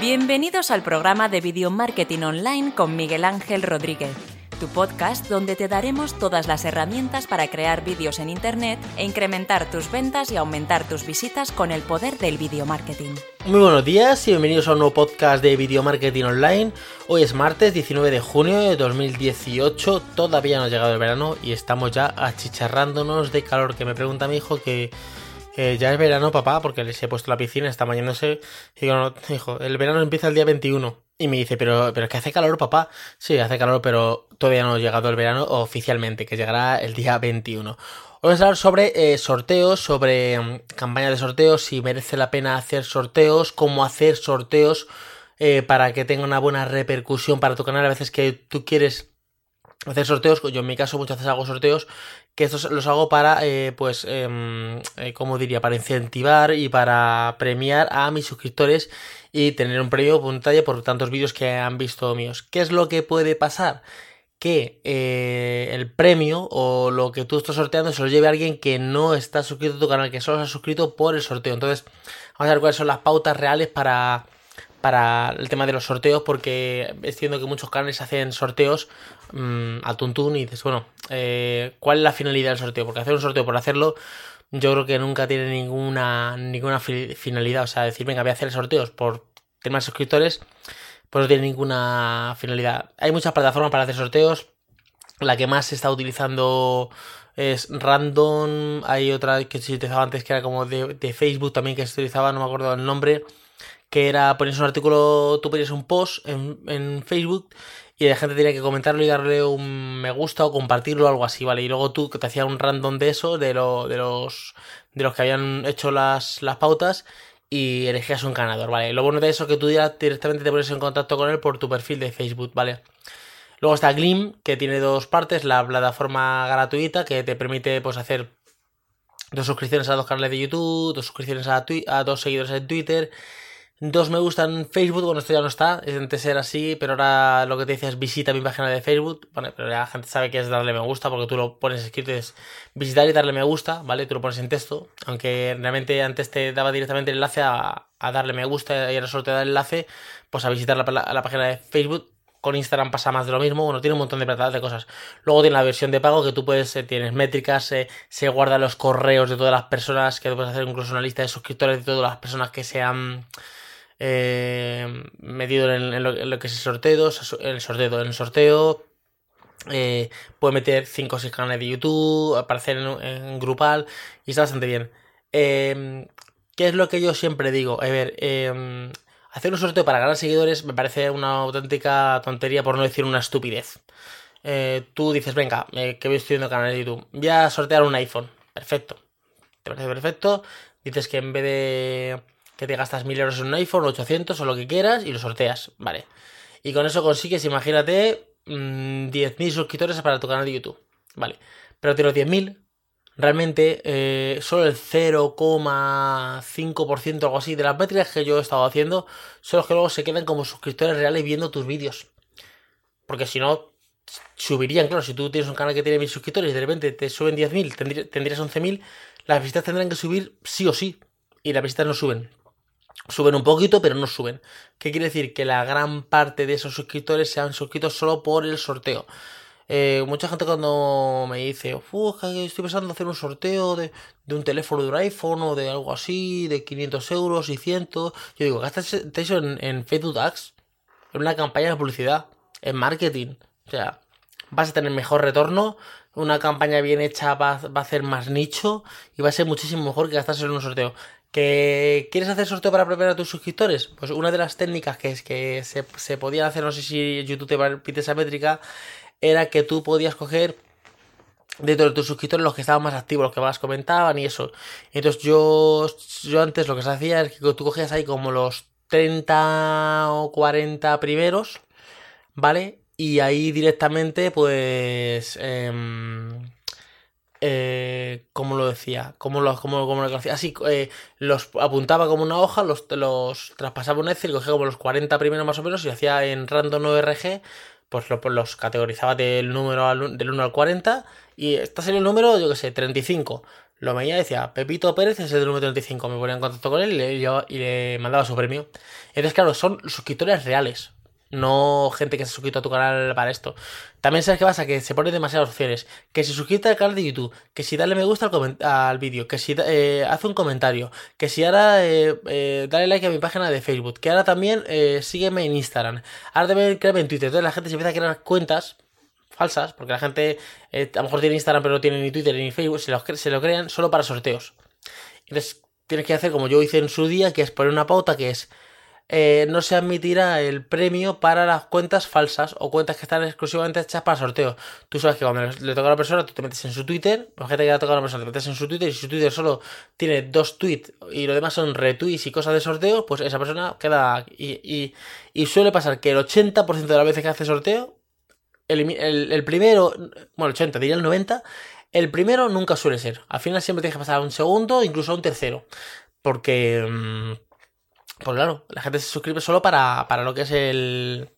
Bienvenidos al programa de Video Marketing Online con Miguel Ángel Rodríguez, tu podcast donde te daremos todas las herramientas para crear vídeos en Internet e incrementar tus ventas y aumentar tus visitas con el poder del video marketing. Muy buenos días y bienvenidos a un nuevo podcast de Video Marketing Online. Hoy es martes 19 de junio de 2018, todavía no ha llegado el verano y estamos ya achicharrándonos de calor. Que me pregunta mi hijo que ya es verano, papá, porque les he puesto la piscina, está bañándose. Y digo, no, hijo, el verano empieza el día 21. Y me dice, pero, pero es que hace calor, papá. Sí, hace calor, pero todavía no ha llegado el verano oficialmente, que llegará el día 21. Vamos a hablar sobre eh, sorteos, sobre mm, campañas de sorteos, si merece la pena hacer sorteos, cómo hacer sorteos eh, para que tenga una buena repercusión para tu canal. A veces que tú quieres hacer sorteos, yo en mi caso muchas veces hago sorteos que estos los hago para, eh, pues, eh, como diría, para incentivar y para premiar a mis suscriptores y tener un premio puntaje por tantos vídeos que han visto míos. ¿Qué es lo que puede pasar? Que eh, el premio o lo que tú estás sorteando se lo lleve a alguien que no está suscrito a tu canal, que solo se ha suscrito por el sorteo. Entonces, vamos a ver cuáles son las pautas reales para para el tema de los sorteos porque entiendo que muchos canales hacen sorteos mmm, al tuntún y dices, bueno, eh, ¿cuál es la finalidad del sorteo? Porque hacer un sorteo por hacerlo yo creo que nunca tiene ninguna, ninguna finalidad. O sea, decir, venga, voy a hacer sorteos por temas suscriptores, pues no tiene ninguna finalidad. Hay muchas plataformas para hacer sorteos. La que más se está utilizando es Random. Hay otra que se utilizaba antes que era como de, de Facebook también que se utilizaba, no me acuerdo el nombre que era ponías un artículo, tú ponías un post en, en, Facebook y la gente tenía que comentarlo y darle un me gusta o compartirlo o algo así, ¿vale? Y luego tú que te hacía un random de eso, de, lo, de los de los que habían hecho las, las pautas y elegías un ganador, ¿vale? Lo bueno de eso es que tú directamente te pones en contacto con él por tu perfil de Facebook, ¿vale? Luego está Glim, que tiene dos partes, la plataforma gratuita que te permite pues hacer dos suscripciones a dos canales de YouTube, dos suscripciones a, a dos seguidores en Twitter Dos me gustan en Facebook, bueno, esto ya no está, es antes era así, pero ahora lo que te dice es visita mi página de Facebook, bueno, pero la gente sabe que es darle me gusta porque tú lo pones escrito, es visitar y darle me gusta, ¿vale? Tú lo pones en texto, aunque realmente antes te daba directamente el enlace a, darle me gusta y ahora solo te da el enlace, pues a visitar la, la, página de Facebook. Con Instagram pasa más de lo mismo, bueno, tiene un montón de de cosas. Luego tiene la versión de pago que tú puedes, eh, tienes métricas, eh, se guardan los correos de todas las personas, que puedes hacer incluso una lista de suscriptores de todas las personas que sean eh, medido en, lo, que es el sorteo, el sorteo, en el sorteo. Eh, puede meter 5 o 6 canales de YouTube, aparecer en, grupal y está bastante bien. Eh, ¿Qué es lo que yo siempre digo? A ver, eh, hacer un sorteo para ganar seguidores me parece una auténtica tontería, por no decir una estupidez. Eh, tú dices, venga, eh, que voy estudiando canales de YouTube, voy a sortear un iPhone. Perfecto. Te parece perfecto. Dices que en vez de que te gastas 1000 euros en un iPhone, 800 o lo que quieras y lo sorteas, vale. Y con eso consigues, imagínate, 10.000 mm, suscriptores para tu canal de YouTube, vale. Pero de los 10.000, realmente eh, solo el 0,5% o algo así de las métricas que yo he estado haciendo son los que luego se quedan como suscriptores reales viendo tus vídeos. Porque si no, subirían, claro, si tú tienes un canal que tiene 1000 suscriptores y de repente te suben 10.000, tendrías 11.000, las visitas tendrán que subir sí o sí. Y las visitas no suben. Suben un poquito, pero no suben. ¿Qué quiere decir? Que la gran parte de esos suscriptores se han suscrito solo por el sorteo. Eh, mucha gente cuando me dice, estoy pensando en hacer un sorteo de, un teléfono de un iPhone o de algo así, de 500 euros y 100, yo digo, gastas eso en, en Facebook en una campaña de publicidad, en marketing. O sea, vas a tener mejor retorno, una campaña bien hecha va, va, a hacer más nicho y va a ser muchísimo mejor que gastarse en un sorteo. ¿Que quieres hacer sorteo para preparar a tus suscriptores? Pues una de las técnicas que es que se, se podía hacer, no sé si YouTube te permite esa métrica, era que tú podías coger dentro de tus suscriptores los que estaban más activos, los que más comentaban y eso. Entonces yo, yo antes lo que se hacía es que tú cogías ahí como los 30 o 40 primeros, ¿vale? Y ahí directamente pues... Eh, eh, ¿cómo lo decía? ¿Cómo lo, cómo, cómo lo Así, eh, los apuntaba como una hoja, los, los traspasaba un Excel, cogía como los 40 primeros más o menos y hacía en random ORG, pues, pues los categorizaba del número del 1 al 40 y este es el número, yo que sé, 35. lo veía y decía, Pepito Pérez es el número 35. Me ponía en contacto con él y le, y le mandaba su premio. Entonces, claro, son suscriptores reales. No gente que se suscrito a tu canal para esto. También sabes qué pasa, que se ponen demasiadas opciones. Que si suscrita al canal de YouTube, que si dale me gusta al, vídeo, que si eh, hace un comentario, que si ahora eh, eh, dale like a mi página de Facebook, que ahora también sígueme en Instagram, ahora también créeme en Twitter. Entonces la gente se empieza a crear cuentas falsas, porque la gente a lo mejor tiene Instagram pero no tiene ni Twitter ni Facebook, se se lo crean solo para sorteos. Entonces tienes que hacer como yo hice en su día, que es poner una pauta que es eh, no se admitirá el premio para las cuentas falsas o cuentas que están exclusivamente hechas para sorteo. Tú sabes que cuando le, toca a la persona, tú te metes en su Twitter, gente que le toca a la persona, te metes en su Twitter y su Twitter solo tiene dos tweets y lo demás son retweets y cosas de sorteo, pues esa persona queda. Y, suele pasar que el 80% de las veces que hace sorteo, el, primero, bueno, el 80, diría el 90, el primero nunca suele ser. Al final siempre tienes que pasar a un segundo, incluso a un tercero. Porque. Mm, pues claro, la gente se suscribe solo para, para lo que es el,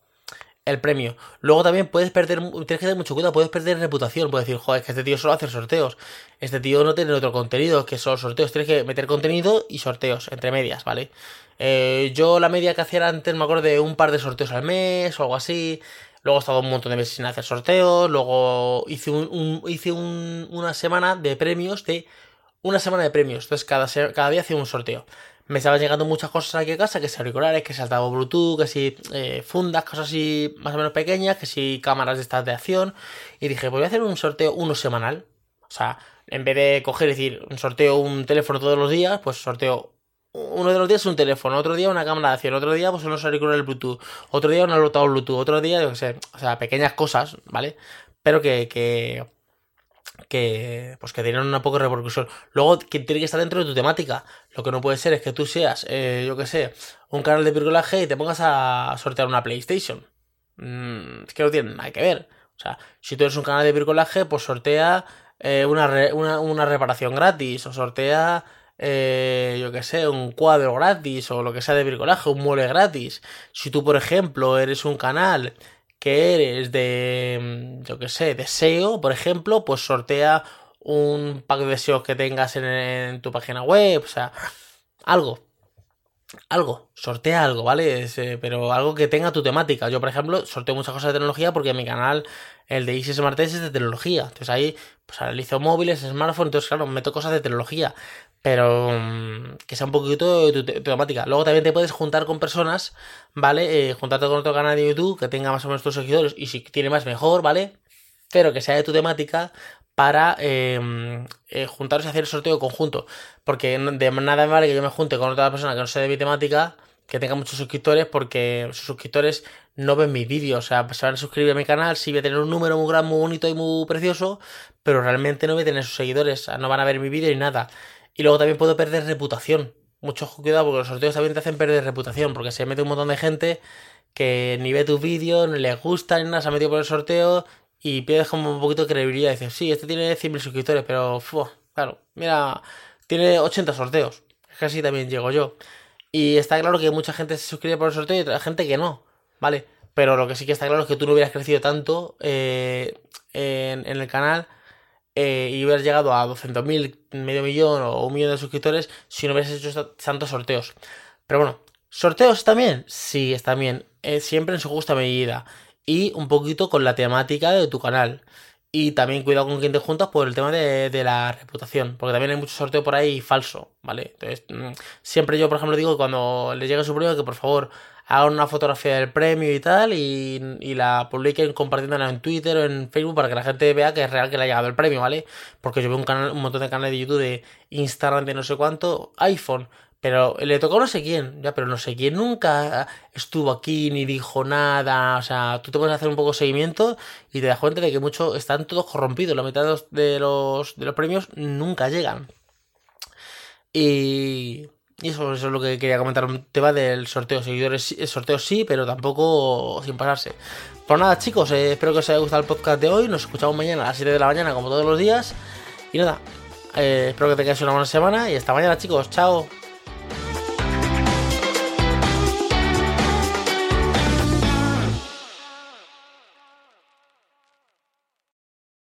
el premio. Luego también puedes perder, tienes que tener mucho cuidado, puedes perder reputación. Puedes decir, joder, es que este tío solo hace sorteos. Este tío no tiene otro contenido que solo sorteos. Tienes que meter contenido y sorteos, entre medias, ¿vale? Eh, yo la media que hacía antes me acuerdo de un par de sorteos al mes o algo así. Luego he estado un montón de meses sin hacer sorteos. Luego hice, un, hice una semana de premios de... Una semana de premios. Entonces cada, cada día hacía un sorteo me estaban llegando muchas cosas aquí a casa, que si auriculares, que si altavoz Bluetooth, que si eh, fundas, cosas así más o menos pequeñas, que si cámaras de estas de acción. Y dije, voy a hacer un sorteo uno semanal. O sea, en vez de coger y decir, un sorteo un teléfono todos los días, pues sorteo uno de los días un teléfono, otro día una cámara de acción, otro día pues unos auriculares Bluetooth, otro día un altavoz Bluetooth, otro día, yo qué sé, o sea, pequeñas cosas, ¿vale? Pero que que pues que tienen una poca repercusión. Luego que tiene que estar dentro de tu temática. Lo que no puede ser es que tú seas, eh, yo que sé, un canal de bricolaje y te pongas a sortear una PlayStation. Mm, es que no tiene nada que ver. O sea, si tú eres un canal de bricolaje, pues sortea eh, una, una, reparación gratis o sortea, eh, yo que sé, un cuadro gratis o lo que sea de bricolaje, un mueble gratis. Si tú, por ejemplo, eres un canal que eres de, mm, yo que sé, deseo, por ejemplo, pues sortea un pack de deseos que tengas en, tu página web, o sea, algo, algo, sortea algo, ¿vale? Eh, pero algo que tenga tu temática. Yo, por ejemplo, sorteo muchas cosas de tecnología porque mi canal, el de Easy Smart es de tecnología. Entonces ahí, pues analizo móviles, smartphones, entonces claro, meto cosas de tecnología pero mm, sea un poquito tu, temática. Luego también te puedes juntar con personas, ¿vale? Eh, juntarte con otro canal de YouTube que tenga más o menos tus seguidores y si tiene más mejor, ¿vale? Pero que sea de tu temática para em, eh, juntaros y hacer el sorteo conjunto. Porque de nada me vale que yo me junte con otra persona que no sea de mi temática, que tenga muchos suscriptores, porque sus suscriptores no ven mis vídeos. O sea, se van a suscribir a mi canal, sí voy a tener un número muy grande, muy bonito y muy precioso, pero realmente no voy a tener sus seguidores, no van a ver mi vídeo ni nada. Y luego también puedo perder reputación. Mucho cuidado porque los sorteos también te hacen perder reputación. Porque se mete un montón de gente que ni ve tus vídeos, ni les gusta, ni nada, se ha metido por el sorteo y pierdes como un poquito de credibilidad. dices, sí, este tiene 100.000 suscriptores, pero claro, mira, tiene 80 sorteos. Así también llego yo. Y está claro que mucha gente se suscribe por el sorteo y otra gente que no, ¿vale? Pero lo que sí que está claro es que tú no hubieras crecido tanto eh, en el canal eh, y hubieras llegado a 200.000, medio millón o un millón de suscriptores si no hubieras hecho tantos sorteos. Pero bueno, ¿sorteos también? Sí, está bien. Eh, siempre en su justa medida. Y un poquito con la temática de tu canal. Y también cuidado con quien te juntas por el tema de, la reputación. Porque también hay mucho sorteo por ahí falso, ¿vale? Entonces, mm, siempre yo, por ejemplo, digo cuando le llegue su premio que por favor hagan una fotografía del premio y tal y, la publiquen compartiéndola en Twitter o en Facebook para que la gente vea que es real que le ha llegado el premio, ¿vale? Porque yo veo un, canal, un montón de canales de YouTube de Instagram de no sé cuánto, iPhone, pero le tocó no sé quién, ya, pero no sé quién nunca estuvo aquí ni dijo nada. O sea, tú te puedes hacer un poco de seguimiento y te das cuenta de que muchos están todos corrompidos. La mitad de los, de los premios nunca llegan. Y y eso, es lo que quería comentar, un tema del sorteo. Seguidores, el sorteo sí, pero tampoco sin pasarse. Pues nada, chicos, eh, espero que os haya gustado el podcast de hoy. Nos escuchamos mañana a las 7 de la mañana, como todos los días. Y nada, eh, espero que tengáis una buena semana y hasta mañana, chicos. Chao.